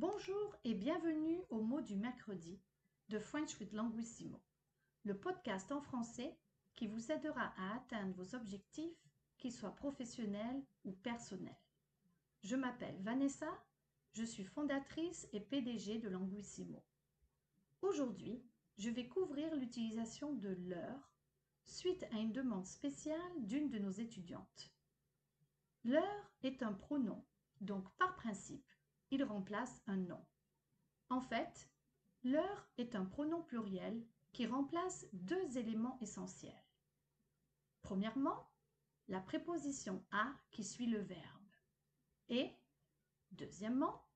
Bonjour et bienvenue au mot du mercredi de French with Languissimo, le podcast en français qui vous aidera à atteindre vos objectifs, qu'ils soient professionnels ou personnels. Je m'appelle Vanessa, je suis fondatrice et PDG de Languissimo. Aujourd'hui, je vais couvrir l'utilisation de l'heure suite à une demande spéciale d'une de nos étudiantes. L'heure est un pronom, donc par principe, il remplace un nom. En fait, l'heure est un pronom pluriel qui remplace deux éléments essentiels. Premièrement, la préposition à qui suit le verbe. Et, deuxièmement,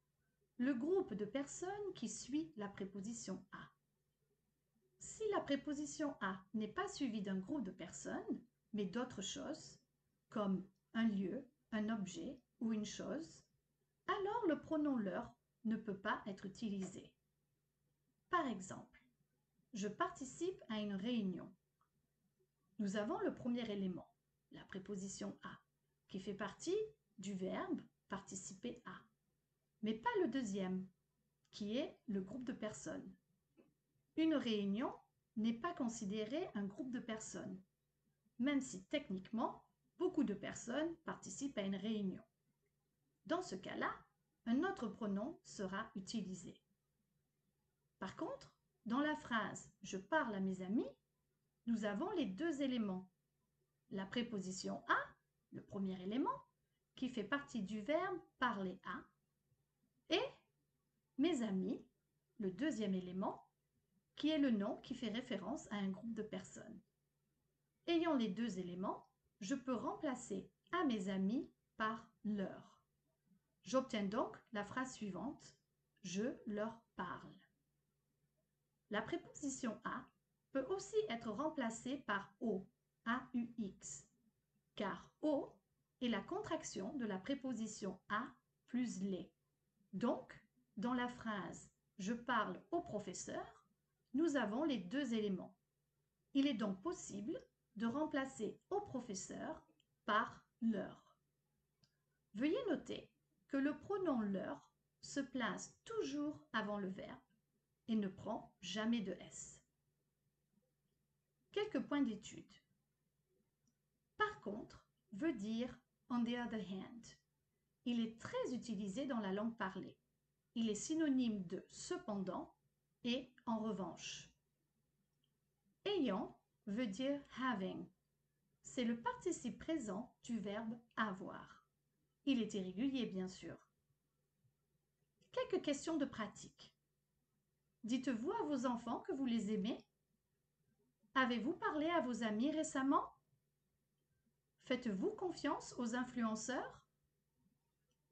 le groupe de personnes qui suit la préposition à. Si la préposition à n'est pas suivie d'un groupe de personnes, mais d'autres choses, comme un lieu, un objet ou une chose, le pronom leur ne peut pas être utilisé. Par exemple, je participe à une réunion. Nous avons le premier élément, la préposition à, qui fait partie du verbe participer à, mais pas le deuxième, qui est le groupe de personnes. Une réunion n'est pas considérée un groupe de personnes, même si techniquement, beaucoup de personnes participent à une réunion. Dans ce cas-là, un autre pronom sera utilisé. Par contre, dans la phrase Je parle à mes amis, nous avons les deux éléments. La préposition à, le premier élément, qui fait partie du verbe parler à, et mes amis, le deuxième élément, qui est le nom qui fait référence à un groupe de personnes. Ayant les deux éléments, je peux remplacer à mes amis par leur. J'obtiens donc la phrase suivante Je leur parle. La préposition à peut aussi être remplacée par o, AUX, car o est la contraction de la préposition à plus les. Donc, dans la phrase Je parle au professeur, nous avons les deux éléments. Il est donc possible de remplacer au professeur par leur. Veuillez noter le pronom leur se place toujours avant le verbe et ne prend jamais de S. Quelques points d'étude. Par contre, veut dire on the other hand. Il est très utilisé dans la langue parlée. Il est synonyme de cependant et en revanche. Ayant veut dire having. C'est le participe présent du verbe avoir. Il est irrégulier, bien sûr. Quelques questions de pratique. Dites-vous à vos enfants que vous les aimez? Avez-vous parlé à vos amis récemment? Faites-vous confiance aux influenceurs?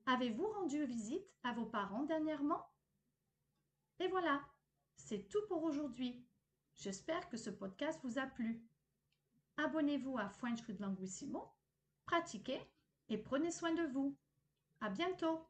Avez-vous rendu visite à vos parents dernièrement? Et voilà, c'est tout pour aujourd'hui. J'espère que ce podcast vous a plu. Abonnez-vous à French with Languissimo, pratiquez et prenez soin de vous. À bientôt!